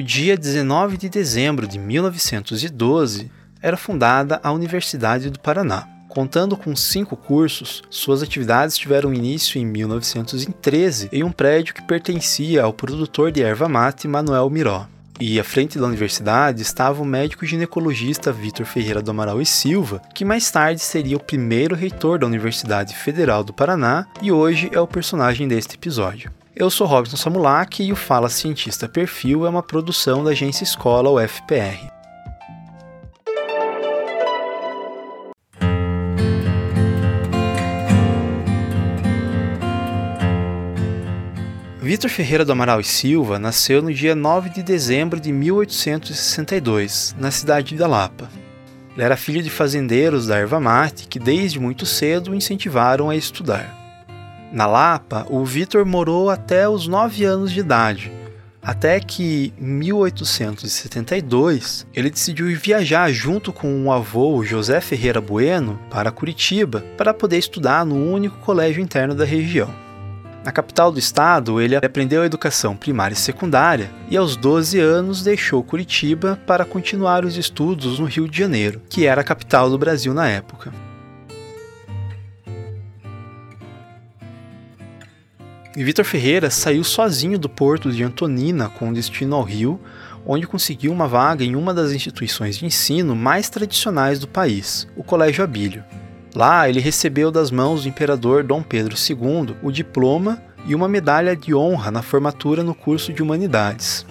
No dia 19 de dezembro de 1912, era fundada a Universidade do Paraná. Contando com cinco cursos, suas atividades tiveram início em 1913 em um prédio que pertencia ao produtor de erva mate Manuel Miró. E à frente da universidade estava o médico ginecologista Vitor Ferreira do Amaral e Silva, que mais tarde seria o primeiro reitor da Universidade Federal do Paraná e hoje é o personagem deste episódio. Eu sou Robson Samulak e o Fala Cientista Perfil é uma produção da agência Escola UFPR. Vitor Ferreira do Amaral e Silva nasceu no dia 9 de dezembro de 1862, na cidade de Lapa. Ele era filho de fazendeiros da erva mate que desde muito cedo o incentivaram a estudar. Na Lapa, o Vitor morou até os 9 anos de idade, até que em 1872 ele decidiu viajar junto com o avô José Ferreira Bueno para Curitiba para poder estudar no único colégio interno da região. Na capital do estado, ele aprendeu a educação primária e secundária e aos 12 anos deixou Curitiba para continuar os estudos no Rio de Janeiro, que era a capital do Brasil na época. Vitor Ferreira saiu sozinho do porto de Antonina com destino ao Rio, onde conseguiu uma vaga em uma das instituições de ensino mais tradicionais do país, o Colégio Abílio. Lá, ele recebeu das mãos do imperador Dom Pedro II o diploma e uma medalha de honra na formatura no curso de Humanidades.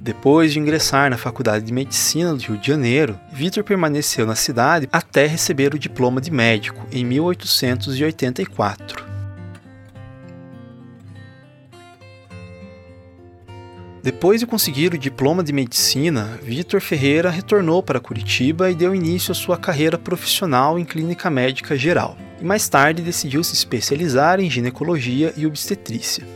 Depois de ingressar na Faculdade de Medicina do Rio de Janeiro, Vitor permaneceu na cidade até receber o diploma de médico em 1884. Depois de conseguir o diploma de medicina, Vitor Ferreira retornou para Curitiba e deu início à sua carreira profissional em clínica médica geral. E mais tarde decidiu se especializar em ginecologia e obstetrícia.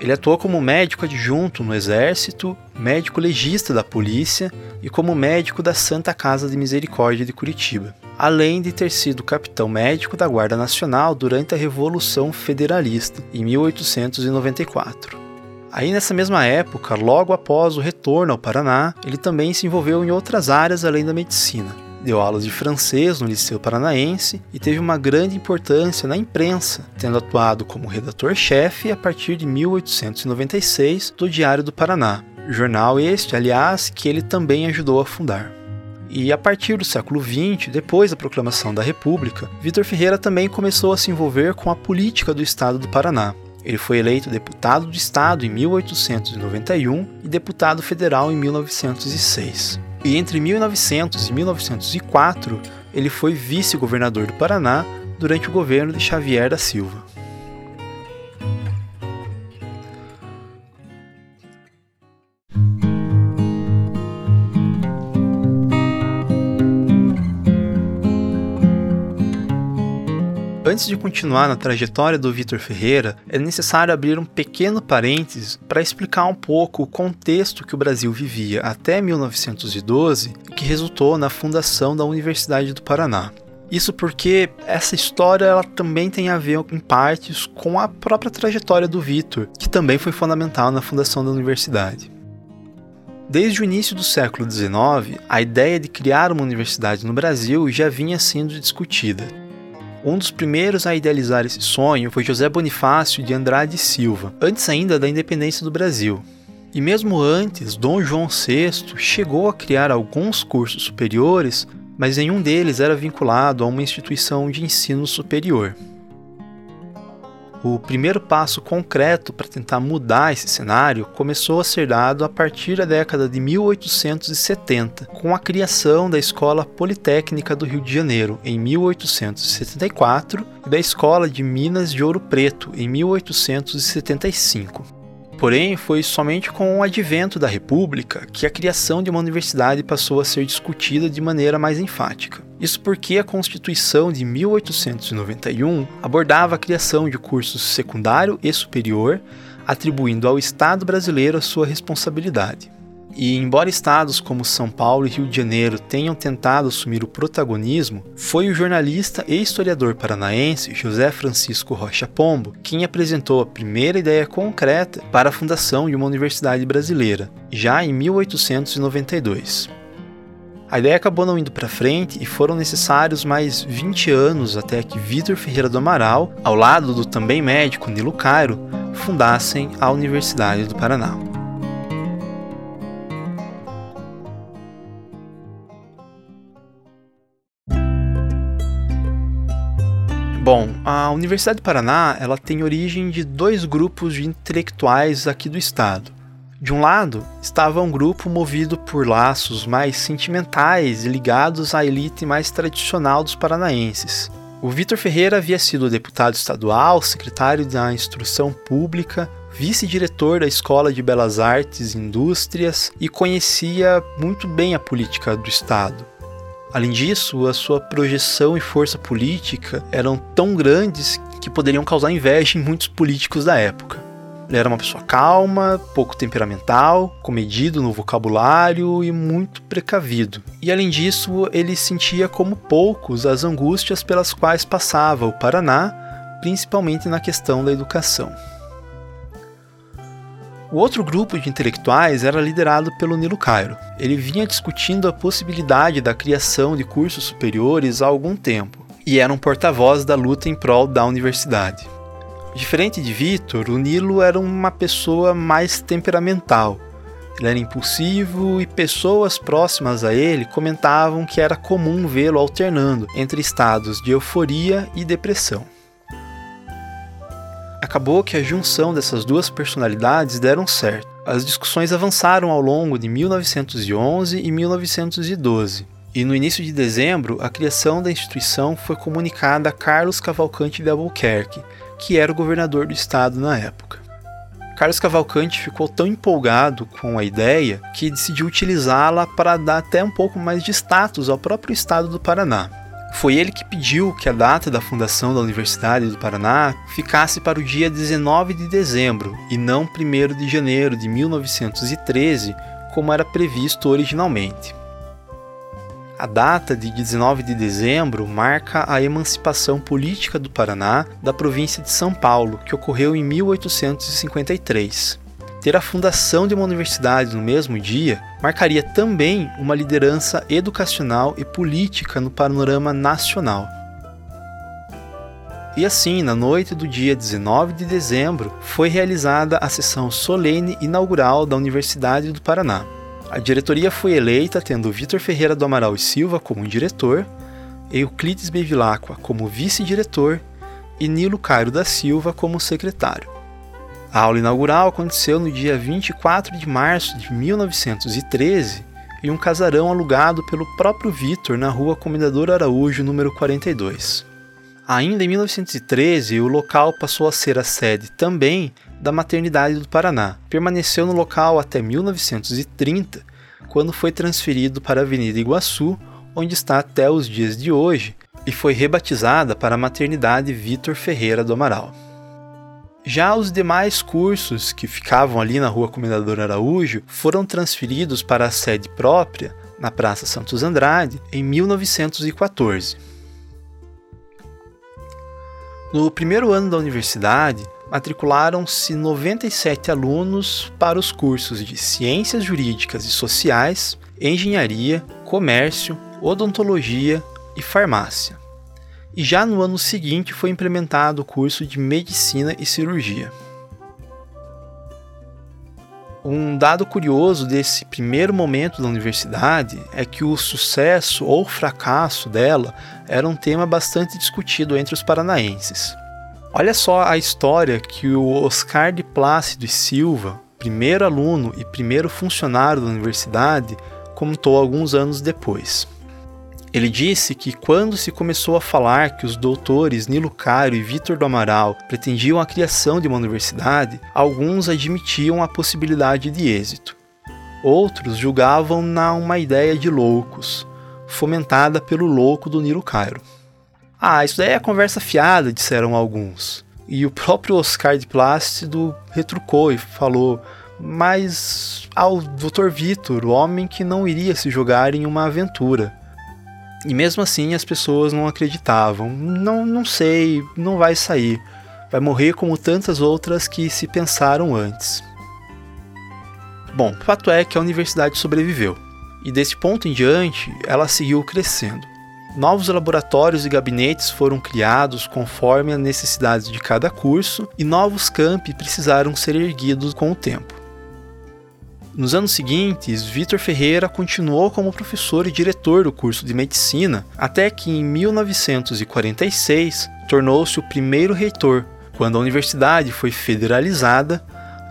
Ele atuou como médico adjunto no Exército, médico legista da polícia e como médico da Santa Casa de Misericórdia de Curitiba, além de ter sido capitão médico da Guarda Nacional durante a Revolução Federalista, em 1894. Aí nessa mesma época, logo após o retorno ao Paraná, ele também se envolveu em outras áreas além da medicina. Deu aulas de francês no Liceu Paranaense e teve uma grande importância na imprensa, tendo atuado como redator-chefe a partir de 1896 do Diário do Paraná, jornal este, aliás, que ele também ajudou a fundar. E a partir do século XX, depois da proclamação da República, Vitor Ferreira também começou a se envolver com a política do estado do Paraná. Ele foi eleito deputado de Estado em 1891 e deputado federal em 1906. E entre 1900 e 1904, ele foi vice-governador do Paraná durante o governo de Xavier da Silva. Antes de continuar na trajetória do Vitor Ferreira, é necessário abrir um pequeno parênteses para explicar um pouco o contexto que o Brasil vivia até 1912, que resultou na fundação da Universidade do Paraná. Isso porque essa história ela também tem a ver em partes com a própria trajetória do Vitor, que também foi fundamental na fundação da universidade. Desde o início do século XIX, a ideia de criar uma universidade no Brasil já vinha sendo discutida. Um dos primeiros a idealizar esse sonho foi José Bonifácio de Andrade Silva, antes ainda da independência do Brasil. E mesmo antes, Dom João VI chegou a criar alguns cursos superiores, mas nenhum deles era vinculado a uma instituição de ensino superior. O primeiro passo concreto para tentar mudar esse cenário começou a ser dado a partir da década de 1870, com a criação da Escola Politécnica do Rio de Janeiro em 1874 e da Escola de Minas de Ouro Preto em 1875. Porém, foi somente com o advento da República que a criação de uma universidade passou a ser discutida de maneira mais enfática. Isso porque a Constituição de 1891 abordava a criação de cursos secundário e superior, atribuindo ao Estado brasileiro a sua responsabilidade. E embora estados como São Paulo e Rio de Janeiro tenham tentado assumir o protagonismo, foi o jornalista e historiador paranaense José Francisco Rocha Pombo quem apresentou a primeira ideia concreta para a fundação de uma universidade brasileira, já em 1892. A ideia acabou não indo para frente e foram necessários mais 20 anos até que Vitor Ferreira do Amaral, ao lado do também médico Nilo Cairo, fundassem a Universidade do Paraná. Bom, a Universidade do Paraná ela tem origem de dois grupos de intelectuais aqui do estado. De um lado, estava um grupo movido por laços mais sentimentais e ligados à elite mais tradicional dos paranaenses. O Vitor Ferreira havia sido deputado estadual, secretário da Instrução Pública, vice-diretor da Escola de Belas Artes e Indústrias e conhecia muito bem a política do Estado. Além disso, a sua projeção e força política eram tão grandes que poderiam causar inveja em muitos políticos da época. Ele era uma pessoa calma, pouco temperamental, comedido no vocabulário e muito precavido. E além disso, ele sentia como poucos as angústias pelas quais passava o Paraná, principalmente na questão da educação. O outro grupo de intelectuais era liderado pelo Nilo Cairo. Ele vinha discutindo a possibilidade da criação de cursos superiores há algum tempo e era um porta-voz da luta em prol da universidade. Diferente de Vitor, o Nilo era uma pessoa mais temperamental. Ele era impulsivo e pessoas próximas a ele comentavam que era comum vê-lo alternando entre estados de euforia e depressão acabou que a junção dessas duas personalidades deram certo. As discussões avançaram ao longo de 1911 e 1912. E no início de dezembro, a criação da instituição foi comunicada a Carlos Cavalcante de Albuquerque, que era o governador do estado na época. Carlos Cavalcante ficou tão empolgado com a ideia que decidiu utilizá-la para dar até um pouco mais de status ao próprio estado do Paraná. Foi ele que pediu que a data da fundação da Universidade do Paraná ficasse para o dia 19 de dezembro e não 1 de janeiro de 1913, como era previsto originalmente. A data de 19 de dezembro marca a emancipação política do Paraná da província de São Paulo, que ocorreu em 1853 ter a fundação de uma universidade no mesmo dia marcaria também uma liderança educacional e política no panorama nacional. E assim, na noite do dia 19 de dezembro, foi realizada a sessão solene inaugural da Universidade do Paraná. A diretoria foi eleita tendo Vitor Ferreira do Amaral e Silva como diretor, Euclides Bevilacqua como vice-diretor e Nilo Cairo da Silva como secretário. A aula inaugural aconteceu no dia 24 de março de 1913 em um casarão alugado pelo próprio Vitor na rua Comendador Araújo, número 42. Ainda em 1913, o local passou a ser a sede também da Maternidade do Paraná. Permaneceu no local até 1930, quando foi transferido para a Avenida Iguaçu, onde está até os dias de hoje, e foi rebatizada para a Maternidade Vitor Ferreira do Amaral. Já os demais cursos que ficavam ali na Rua Comendador Araújo foram transferidos para a sede própria, na Praça Santos Andrade, em 1914. No primeiro ano da universidade, matricularam-se 97 alunos para os cursos de Ciências Jurídicas e Sociais, Engenharia, Comércio, Odontologia e Farmácia e já no ano seguinte foi implementado o curso de Medicina e Cirurgia. Um dado curioso desse primeiro momento da universidade é que o sucesso ou fracasso dela era um tema bastante discutido entre os paranaenses. Olha só a história que o Oscar de Plácido e Silva, primeiro aluno e primeiro funcionário da universidade, contou alguns anos depois. Ele disse que quando se começou a falar que os doutores Nilo Caro e Vitor do Amaral pretendiam a criação de uma universidade, alguns admitiam a possibilidade de êxito. Outros julgavam-na uma ideia de loucos, fomentada pelo louco do Nilo Cairo. Ah, isso daí é conversa fiada, disseram alguns. E o próprio Oscar de Plácido retrucou e falou: mas ao Dr. Vitor, o homem que não iria se jogar em uma aventura. E mesmo assim as pessoas não acreditavam. Não, não sei, não vai sair. Vai morrer como tantas outras que se pensaram antes. Bom, fato é que a universidade sobreviveu. E desse ponto em diante, ela seguiu crescendo. Novos laboratórios e gabinetes foram criados conforme as necessidades de cada curso e novos campi precisaram ser erguidos com o tempo. Nos anos seguintes, Vitor Ferreira continuou como professor e diretor do curso de medicina, até que em 1946 tornou-se o primeiro reitor, quando a universidade foi federalizada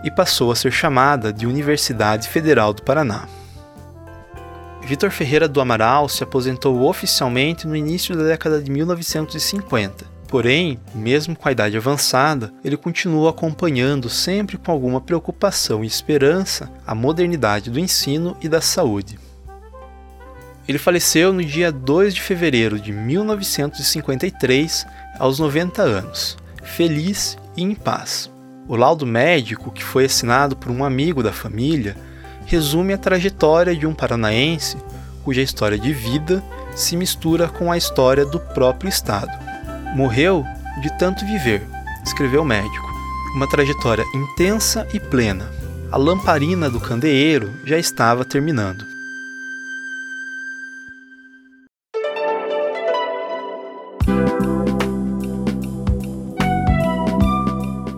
e passou a ser chamada de Universidade Federal do Paraná. Vitor Ferreira do Amaral se aposentou oficialmente no início da década de 1950. Porém, mesmo com a idade avançada, ele continua acompanhando sempre com alguma preocupação e esperança a modernidade do ensino e da saúde. Ele faleceu no dia 2 de fevereiro de 1953, aos 90 anos, feliz e em paz. O laudo médico, que foi assinado por um amigo da família, resume a trajetória de um paranaense cuja história de vida se mistura com a história do próprio estado. Morreu de tanto viver, escreveu o médico. Uma trajetória intensa e plena. A lamparina do candeeiro já estava terminando.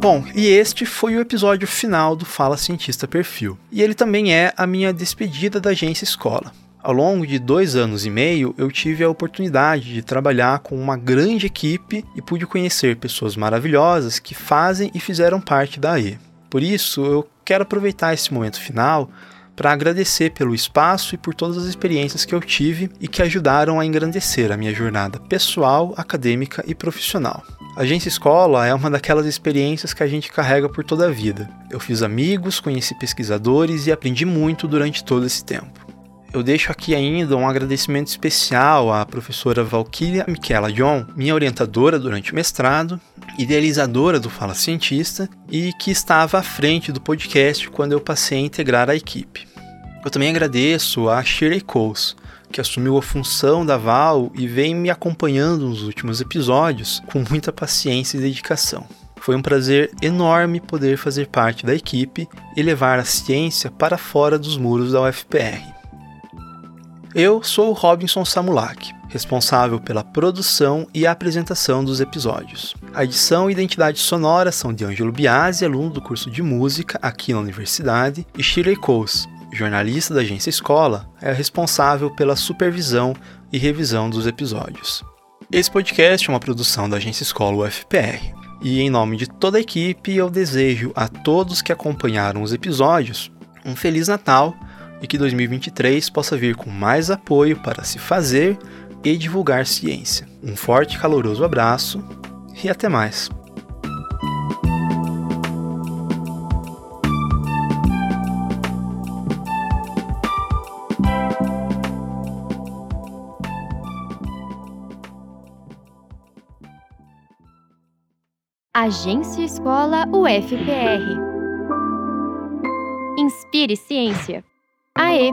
Bom, e este foi o episódio final do Fala Cientista Perfil. E ele também é a minha despedida da agência escola. Ao longo de dois anos e meio, eu tive a oportunidade de trabalhar com uma grande equipe e pude conhecer pessoas maravilhosas que fazem e fizeram parte da AE. Por isso, eu quero aproveitar esse momento final para agradecer pelo espaço e por todas as experiências que eu tive e que ajudaram a engrandecer a minha jornada pessoal, acadêmica e profissional. A agência escola é uma daquelas experiências que a gente carrega por toda a vida. Eu fiz amigos, conheci pesquisadores e aprendi muito durante todo esse tempo. Eu deixo aqui ainda um agradecimento especial à professora Valkyria Michela John, minha orientadora durante o mestrado, idealizadora do Fala Cientista e que estava à frente do podcast quando eu passei a integrar a equipe. Eu também agradeço a Shirley Coles, que assumiu a função da Val e vem me acompanhando nos últimos episódios com muita paciência e dedicação. Foi um prazer enorme poder fazer parte da equipe e levar a ciência para fora dos muros da UFPR. Eu sou o Robinson Samulak, responsável pela produção e apresentação dos episódios. A edição e identidade sonora são de Ângelo Biasi, aluno do curso de música aqui na universidade, e Shirley Coles, jornalista da agência Escola, é responsável pela supervisão e revisão dos episódios. Esse podcast é uma produção da agência Escola UFPR. E em nome de toda a equipe, eu desejo a todos que acompanharam os episódios um Feliz Natal e que 2023 possa vir com mais apoio para se fazer e divulgar ciência. Um forte e caloroso abraço e até mais! Agência Escola UFPR. Inspire Ciência. Aê!